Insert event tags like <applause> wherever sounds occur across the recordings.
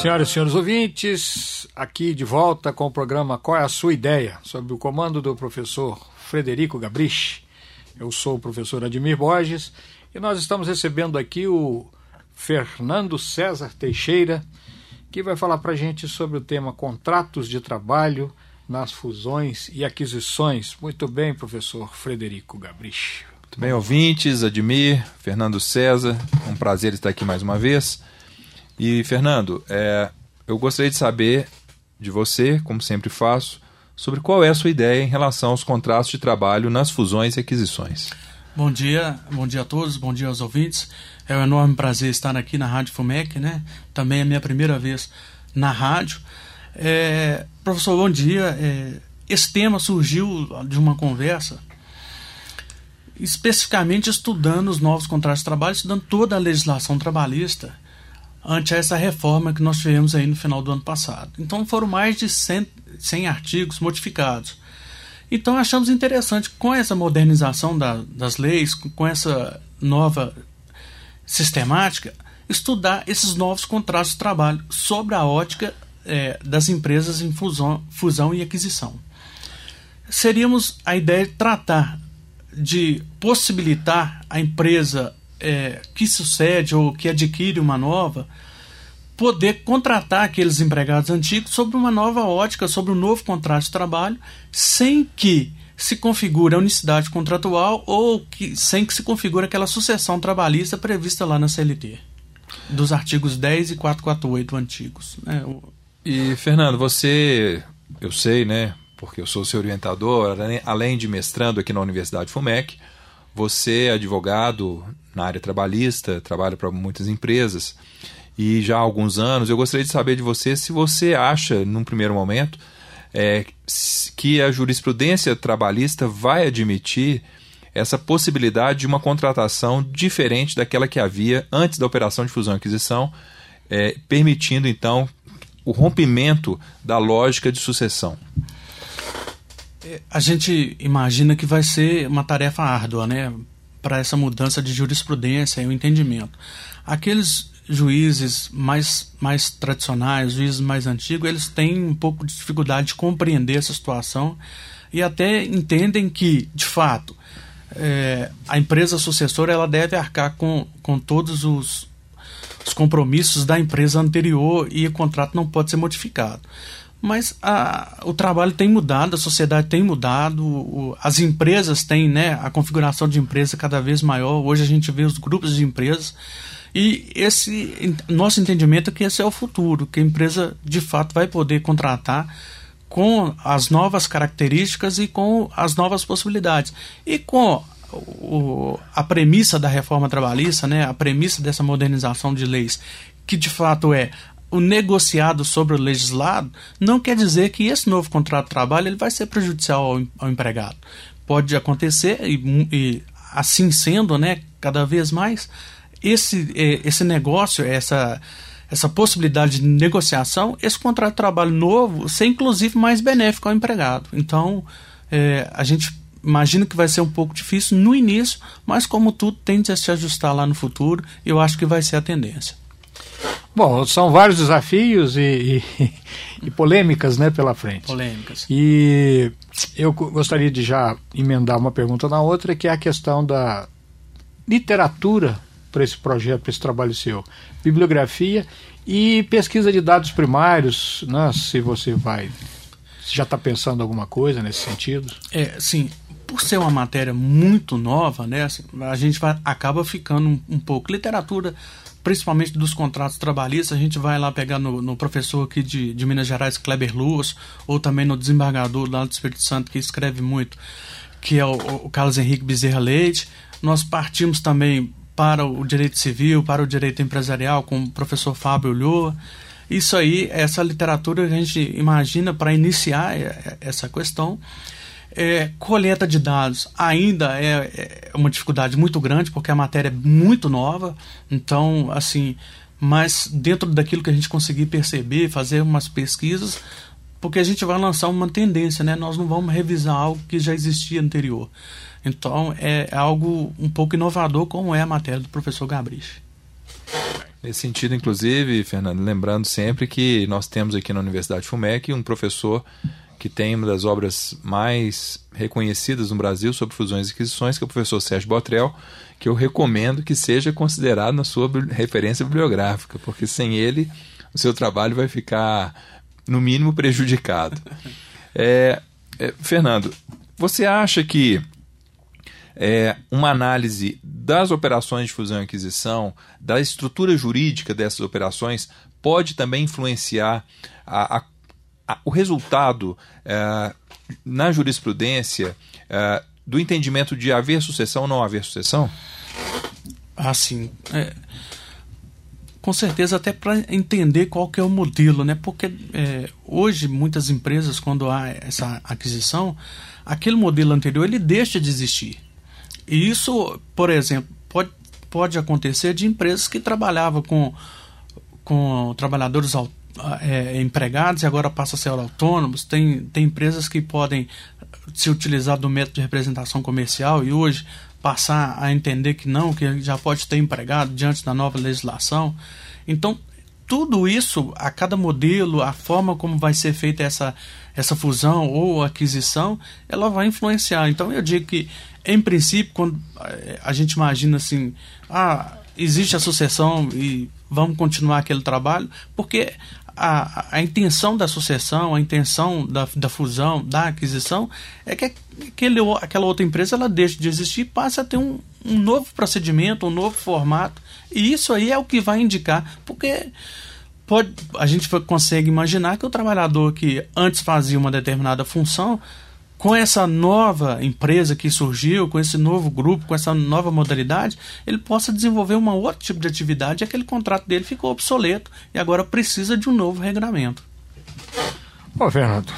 Senhoras e senhores ouvintes, aqui de volta com o programa Qual é a Sua Ideia? Sob o comando do professor Frederico Gabrich. Eu sou o professor Admir Borges e nós estamos recebendo aqui o Fernando César Teixeira, que vai falar para a gente sobre o tema contratos de trabalho nas fusões e aquisições. Muito bem, professor Frederico Gabrich. Muito bem, ouvintes, Admir, Fernando César, um prazer estar aqui mais uma vez. E, Fernando, é, eu gostaria de saber de você, como sempre faço, sobre qual é a sua ideia em relação aos contratos de trabalho nas fusões e aquisições. Bom dia, bom dia a todos, bom dia aos ouvintes. É um enorme prazer estar aqui na Rádio FUMEC, né? Também é a minha primeira vez na rádio. É, professor, bom dia. É, esse tema surgiu de uma conversa, especificamente estudando os novos contratos de trabalho, estudando toda a legislação trabalhista ante essa reforma que nós tivemos aí no final do ano passado. Então foram mais de 100, 100 artigos modificados. Então achamos interessante, com essa modernização da, das leis, com essa nova sistemática, estudar esses novos contratos de trabalho sobre a ótica é, das empresas em fusão, fusão e aquisição. Seríamos a ideia de tratar de possibilitar a empresa é, que sucede ou que adquire uma nova poder contratar aqueles empregados antigos sobre uma nova ótica, sobre um novo contrato de trabalho, sem que se configure a unicidade contratual ou que, sem que se configure aquela sucessão trabalhista prevista lá na CLT, dos artigos 10 e 448 antigos. Né? E, Fernando, você, eu sei, né, porque eu sou seu orientador, além de mestrando aqui na Universidade FUMEC, você é advogado na área trabalhista, trabalha para muitas empresas e já há alguns anos. Eu gostaria de saber de você se você acha, num primeiro momento, é, que a jurisprudência trabalhista vai admitir essa possibilidade de uma contratação diferente daquela que havia antes da operação de fusão e aquisição, é, permitindo então o rompimento da lógica de sucessão. É, a gente imagina que vai ser uma tarefa árdua, né? para essa mudança de jurisprudência e o entendimento. Aqueles juízes mais, mais tradicionais, juízes mais antigos, eles têm um pouco de dificuldade de compreender essa situação e até entendem que, de fato, é, a empresa sucessora ela deve arcar com, com todos os, os compromissos da empresa anterior e o contrato não pode ser modificado mas a, o trabalho tem mudado, a sociedade tem mudado, o, as empresas têm né, a configuração de empresa cada vez maior. Hoje a gente vê os grupos de empresas e esse nosso entendimento é que esse é o futuro, que a empresa de fato vai poder contratar com as novas características e com as novas possibilidades. E com o, a premissa da reforma trabalhista, né, a premissa dessa modernização de leis, que de fato é o negociado sobre o legislado, não quer dizer que esse novo contrato de trabalho ele vai ser prejudicial ao, ao empregado. Pode acontecer, e, e, assim sendo, né, cada vez mais, esse, esse negócio, essa, essa possibilidade de negociação, esse contrato de trabalho novo ser inclusive mais benéfico ao empregado. Então, é, a gente imagina que vai ser um pouco difícil no início, mas como tudo tende a se ajustar lá no futuro, eu acho que vai ser a tendência. Bom, são vários desafios e, e, <laughs> e, polêmicas né, pela frente. Polêmicas. E eu gostaria de já emendar uma pergunta na outra, que é a questão da literatura para esse projeto, para esse trabalho seu. Bibliografia e pesquisa de dados primários, né, se você vai. Já está pensando alguma coisa nesse sentido? É, sim. Por ser uma matéria muito nova, né, assim, a gente vai, acaba ficando um, um pouco. Literatura principalmente dos contratos trabalhistas, a gente vai lá pegar no, no professor aqui de, de, Minas Gerais, Kleber Luz, ou também no desembargador lá do Espírito Santo, que escreve muito, que é o, o Carlos Henrique Bezerra Leite. Nós partimos também para o direito civil, para o direito empresarial, com o professor Fábio Ulloa. Isso aí, essa literatura a gente imagina para iniciar essa questão. É, coleta de dados ainda é, é, uma dificuldade muito grande, porque a matéria é muito nova. Então, assim, mas dentro daquilo que a gente conseguir perceber, fazer umas pesquisas, porque a gente vai lançar uma tendência, né? Nós não vamos revisar algo que já existia anterior. Então, é algo um pouco inovador, como é a matéria do professor Gabrich. Nesse sentido, inclusive, Fernando, lembrando sempre que nós temos aqui na Universidade FUMEC um professor que tem uma das obras mais reconhecidas no Brasil sobre fusões e aquisições, que é o professor Sérgio Botrel, que eu recomendo que seja considerado na sua referência bibliográfica, porque sem ele o seu trabalho vai ficar, no mínimo, prejudicado. <laughs> É, é, Fernando, você acha que é, uma análise das operações de fusão e aquisição, da estrutura jurídica dessas operações, pode também influenciar a, a, a, o resultado é, na jurisprudência é, do entendimento de haver sucessão ou não haver sucessão? Ah, sim. É, com certeza, até para entender qual que é o modelo, né? Porque é, hoje muitas empresas, quando há essa aquisição, aquele modelo anterior ele deixa de existir. E isso, por exemplo, pode, pode acontecer de empresas que trabalhavam com, com trabalhadores é, empregados e agora passam a ser autônomos. Tem, tem empresas que podem se utilizar do método de representação comercial e hoje passar a entender que não, que já pode ter empregado diante da nova legislação. Então, tudo isso, a cada modelo, a forma como vai ser feita essa, essa fusão ou aquisição, ela vai influenciar. Então, eu digo que em princípio, quando eh, a gente imagina assim, ah, existe a sucessão e vamos continuar aquele trabalho, porque a, a intenção da sucessão, a intenção da, da fusão, da aquisição, é que aquele, aquela outra empresa ela deixe de existir e passe a ter um, um novo procedimento, um novo formato. E isso aí é o que vai indicar, porque pode, a gente consegue imaginar que o trabalhador que antes fazia uma determinada função com essa nova empresa que surgiu, com esse novo grupo, com essa nova modalidade, ele possa desenvolver um outro tipo de atividade e aquele contrato dele ficou obsoleto e agora precisa de um novo regulamento. Bom, Fernando,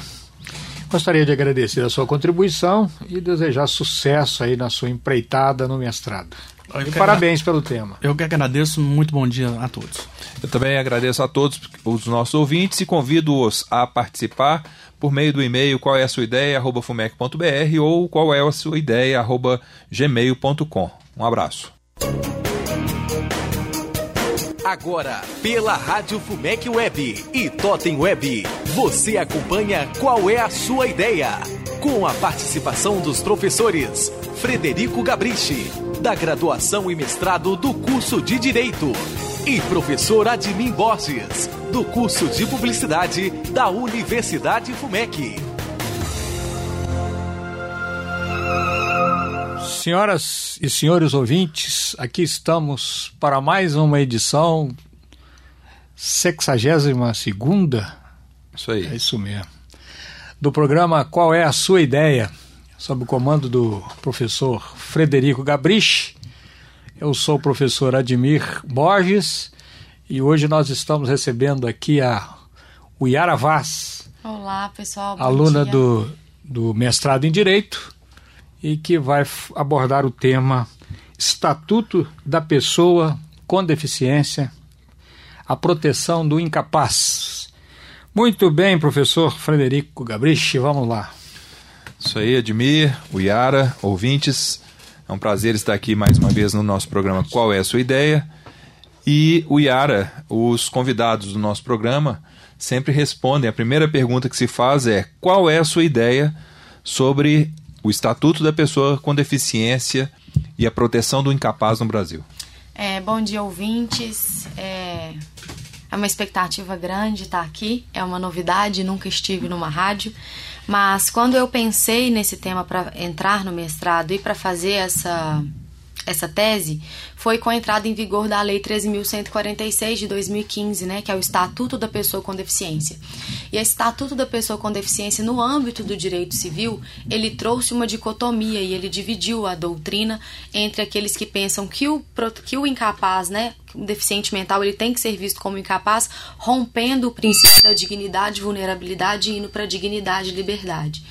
gostaria de agradecer a sua contribuição e desejar sucesso aí na sua empreitada no mestrado. E parabéns pelo tema. Eu que agradeço, muito bom dia a todos. Eu também agradeço a todos os nossos ouvintes e convido-os a participar por meio do e-mail qual é a sua ideia, arroba fumec.br ou qual é a sua ideia, arroba gmail.com. Um abraço. Agora, pela Rádio Fumec Web e Totem Web, você acompanha Qual é a Sua Ideia? Com a participação dos professores Frederico Gabrichi, da graduação e mestrado do curso de Direito, e professor Admin Borges, do curso de Publicidade da Universidade FUMEC. Senhoras e senhores ouvintes, aqui estamos para mais uma edição 62 segunda. Isso aí. É isso mesmo. Do programa Qual é a sua ideia? Sob o comando do professor Frederico Gabrich. Eu sou o professor Admir Borges e hoje nós estamos recebendo aqui a Yara Vaz. Olá, pessoal. aluna do, do mestrado em Direito e que vai abordar o tema Estatuto da Pessoa com Deficiência, a proteção do incapaz. Muito bem, professor Frederico Gabrichi, vamos lá. Isso aí, Admir, Yara, ouvintes. É um prazer estar aqui mais uma vez no nosso programa Qual é a Sua Ideia? E o Yara, os convidados do nosso programa, sempre respondem. A primeira pergunta que se faz é: qual é a sua ideia sobre o Estatuto da Pessoa com Deficiência e a proteção do incapaz no Brasil? É, bom dia, ouvintes. É, é uma expectativa grande estar aqui, é uma novidade, nunca estive numa rádio. Mas quando eu pensei nesse tema para entrar no mestrado e para fazer essa essa tese foi com a entrada em vigor da Lei 13.146 de 2015, né, que é o Estatuto da Pessoa com Deficiência. E esse Estatuto da Pessoa com Deficiência, no âmbito do direito civil, ele trouxe uma dicotomia e ele dividiu a doutrina entre aqueles que pensam que o, que o incapaz, né, o deficiente mental, ele tem que ser visto como incapaz, rompendo o princípio da dignidade vulnerabilidade e indo para a dignidade e liberdade.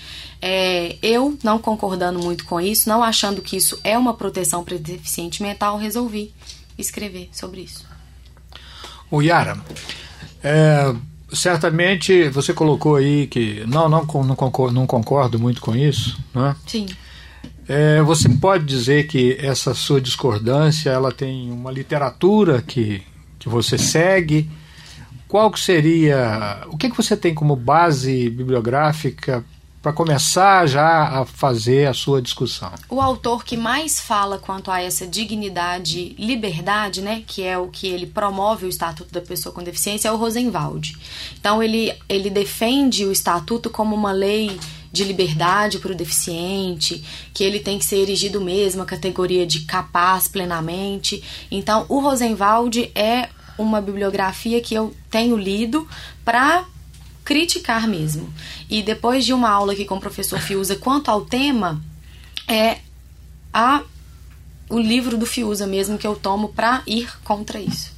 É, eu, não concordando muito com isso, não achando que isso é uma proteção para deficiente mental, resolvi escrever sobre isso. O Yara, é, certamente você colocou aí que não, não, não, concordo, não concordo muito com isso, né? Sim. É, você pode dizer que essa sua discordância ela tem uma literatura que, que você segue? Qual que seria, o que, que você tem como base bibliográfica para começar já a fazer a sua discussão. O autor que mais fala quanto a essa dignidade, liberdade, né, que é o que ele promove o Estatuto da Pessoa com Deficiência, é o Rosenwald. Então ele, ele defende o Estatuto como uma lei de liberdade para o deficiente, que ele tem que ser erigido mesmo a categoria de capaz plenamente. Então, o Rosenwald é uma bibliografia que eu tenho lido para criticar mesmo. E depois de uma aula aqui com o professor Fiuza quanto ao tema, é a o livro do Fiuza mesmo que eu tomo para ir contra isso.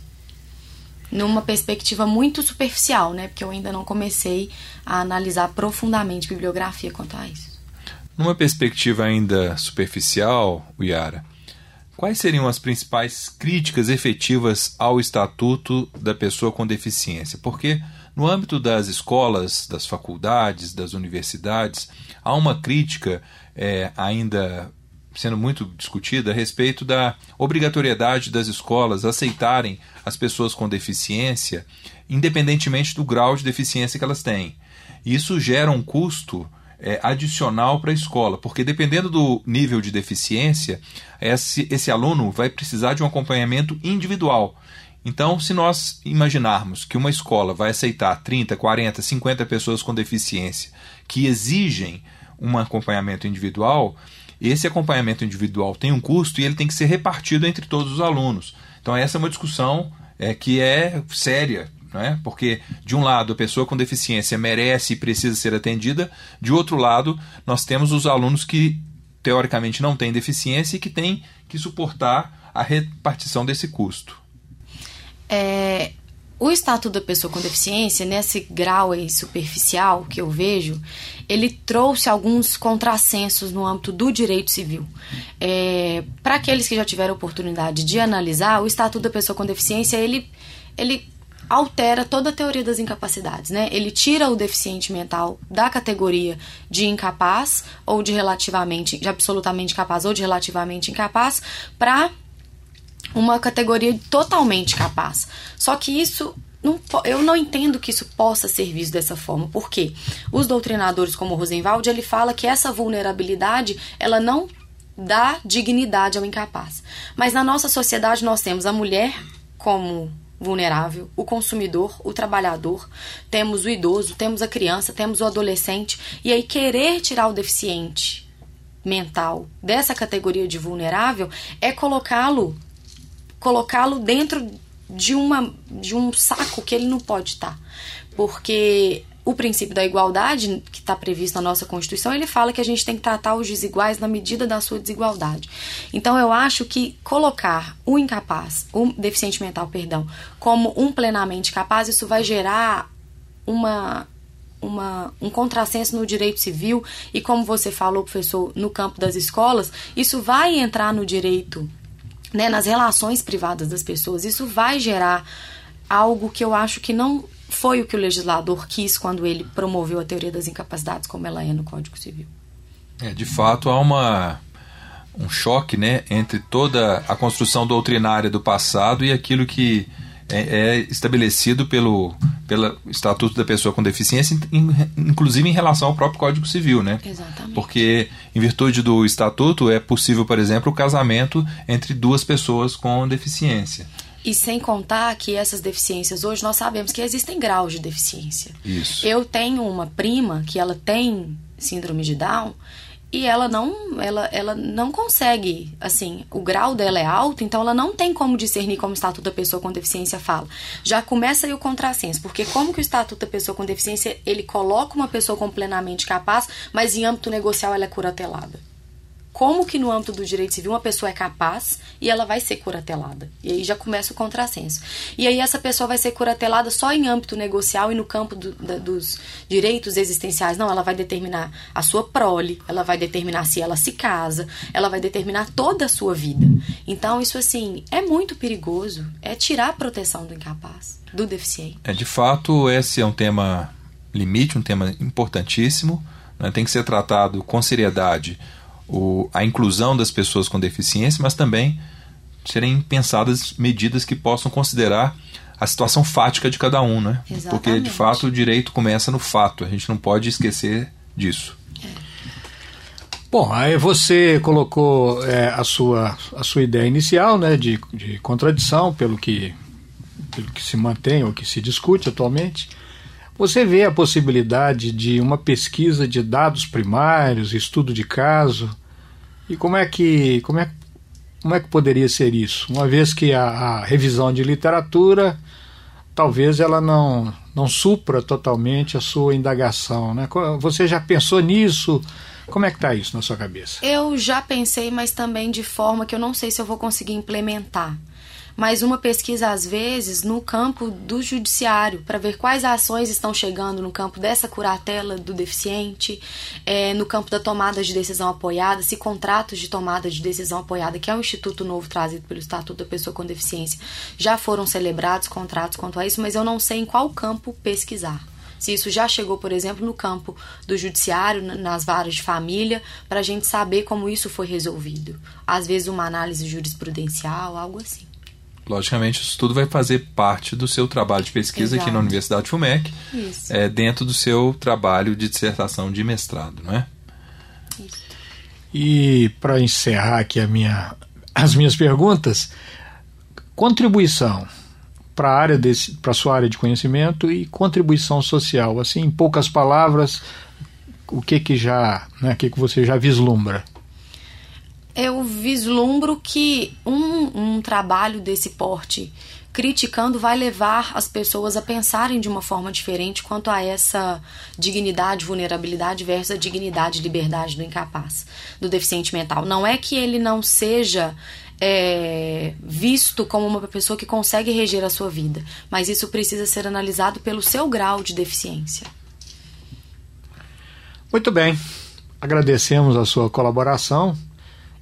Numa perspectiva muito superficial, né? Porque eu ainda não comecei a analisar profundamente bibliografia quanto a isso. Numa perspectiva ainda superficial, Yara, quais seriam as principais críticas efetivas ao Estatuto da Pessoa com Deficiência? Porque no âmbito das escolas, das faculdades, das universidades, há uma crítica é, ainda sendo muito discutida a respeito da obrigatoriedade das escolas aceitarem as pessoas com deficiência, independentemente do grau de deficiência que elas têm. Isso gera um custo é, adicional para a escola, porque dependendo do nível de deficiência, esse, esse aluno vai precisar de um acompanhamento individual. Então, se nós imaginarmos que uma escola vai aceitar 30, 40, 50 pessoas com deficiência que exigem um acompanhamento individual, esse acompanhamento individual tem um custo e ele tem que ser repartido entre todos os alunos. Então, essa é uma discussão é, que é séria, não é? porque, de um lado, a pessoa com deficiência merece e precisa ser atendida, de outro lado, nós temos os alunos que, teoricamente, não têm deficiência e que têm que suportar a repartição desse custo. É, o Estatuto da Pessoa com Deficiência, nesse grau aí superficial que eu vejo, ele trouxe alguns contrassensos no âmbito do direito civil. É, Para aqueles que já tiveram oportunidade de analisar, o Estatuto da Pessoa com Deficiência, ele, ele altera toda a teoria das incapacidades, né? Ele tira o deficiente mental da categoria de incapaz ou de relativamente, de absolutamente capaz ou de relativamente incapaz para uma categoria totalmente capaz. Só que isso não, eu não entendo que isso possa ser visto dessa forma, porque os doutrinadores como Rosenwald, ele fala que essa vulnerabilidade, ela não dá dignidade ao incapaz. Mas na nossa sociedade nós temos a mulher como vulnerável, o consumidor, o trabalhador, temos o idoso, temos a criança, temos o adolescente, e aí querer tirar o deficiente mental dessa categoria de vulnerável é colocá-lo colocá-lo dentro de, uma, de um saco que ele não pode estar. Porque o princípio da igualdade, que está previsto na nossa Constituição, ele fala que a gente tem que tratar os desiguais na medida da sua desigualdade. Então, eu acho que colocar o incapaz, o deficiente mental, perdão, como um plenamente capaz, isso vai gerar uma, uma, um contrassenso no direito civil e, como você falou, professor, no campo das escolas, isso vai entrar no direito né, nas relações privadas das pessoas. Isso vai gerar algo que eu acho que não foi o que o legislador quis quando ele promoveu a teoria das incapacidades, como ela é no Código Civil. É, de fato, há uma, um choque né, entre toda a construção doutrinária do passado e aquilo que é, é estabelecido pelo, pelo Estatuto da Pessoa com Deficiência, inclusive em relação ao próprio Código Civil, né? Exatamente. Porque, em virtude do Estatuto, é possível, por exemplo, o casamento entre duas pessoas com deficiência. E sem contar que essas deficiências, hoje nós sabemos que existem graus de deficiência. Isso. Eu tenho uma prima que ela tem síndrome de Down e ela não ela, ela não consegue, assim, o grau dela é alto, então ela não tem como discernir como o Estatuto da Pessoa com Deficiência fala. Já começa aí o contrassenso, porque como que o Estatuto da Pessoa com Deficiência, ele coloca uma pessoa como plenamente capaz, mas em âmbito negocial ela é curatelada? Como que no âmbito do direito civil uma pessoa é capaz e ela vai ser curatelada. E aí já começa o contrassenso. E aí essa pessoa vai ser curatelada só em âmbito negocial e no campo do, da, dos direitos existenciais. Não, ela vai determinar a sua prole, ela vai determinar se ela se casa, ela vai determinar toda a sua vida. Então isso assim é muito perigoso, é tirar a proteção do incapaz, do deficiente. É de fato esse é um tema limite, um tema importantíssimo, né? tem que ser tratado com seriedade o, a inclusão das pessoas com deficiência, mas também serem pensadas medidas que possam considerar a situação fática de cada um, né? Exatamente. Porque de fato o direito começa no fato, a gente não pode esquecer disso. Bom, aí você colocou é, a, sua, a sua ideia inicial né, de, de contradição pelo que, pelo que se mantém ou que se discute atualmente. Você vê a possibilidade de uma pesquisa de dados primários, estudo de caso, e como é que como é, como é que poderia ser isso? Uma vez que a, a revisão de literatura talvez ela não não supra totalmente a sua indagação, né? Você já pensou nisso? Como é que está isso na sua cabeça? Eu já pensei, mas também de forma que eu não sei se eu vou conseguir implementar mas uma pesquisa às vezes no campo do judiciário para ver quais ações estão chegando no campo dessa curatela do deficiente, é, no campo da tomada de decisão apoiada, se contratos de tomada de decisão apoiada, que é um instituto novo trazido pelo Estatuto da Pessoa com Deficiência, já foram celebrados contratos quanto a isso, mas eu não sei em qual campo pesquisar se isso já chegou, por exemplo, no campo do judiciário, nas varas de família, para a gente saber como isso foi resolvido. Às vezes, uma análise jurisprudencial, algo assim. Logicamente, isso tudo vai fazer parte do seu trabalho de pesquisa Exato. aqui na Universidade FUMEC, é, dentro do seu trabalho de dissertação de mestrado, não é? Isso. E para encerrar aqui a minha, as minhas perguntas, contribuição para a área desse, para sua área de conhecimento e contribuição social, assim, em poucas palavras, o que que já, né, o que que você já vislumbra? Eu vislumbro que um, um trabalho desse porte criticando vai levar as pessoas a pensarem de uma forma diferente quanto a essa dignidade, vulnerabilidade versus a dignidade e liberdade do incapaz, do deficiente mental. Não é que ele não seja é, visto como uma pessoa que consegue reger a sua vida, mas isso precisa ser analisado pelo seu grau de deficiência. Muito bem, agradecemos a sua colaboração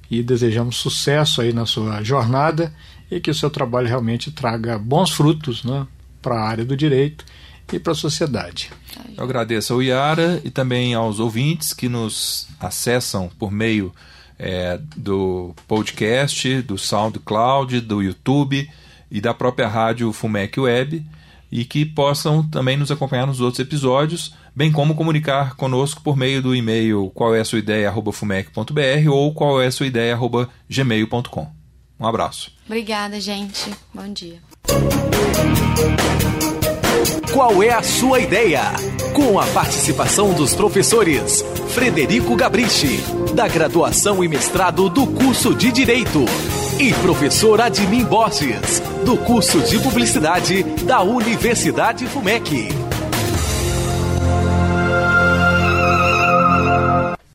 e desejamos sucesso aí na sua jornada e que o seu trabalho realmente traga bons frutos né, para a área do direito e para a sociedade. Eu agradeço ao Iara e também aos ouvintes que nos acessam por meio é, do podcast, do SoundCloud, do YouTube e da própria rádio Fumec Web e que possam também nos acompanhar nos outros episódios bem como comunicar conosco por meio do e-mail qual é a sua ideia fumec.br ou qual é a sua ideia gmail.com. Um abraço. Obrigada, gente. Bom dia. Qual é a sua ideia? Com a participação dos professores Frederico Gabrichi, da graduação e mestrado do curso de Direito, e professor Admin Borges, do curso de Publicidade da Universidade FUMEC.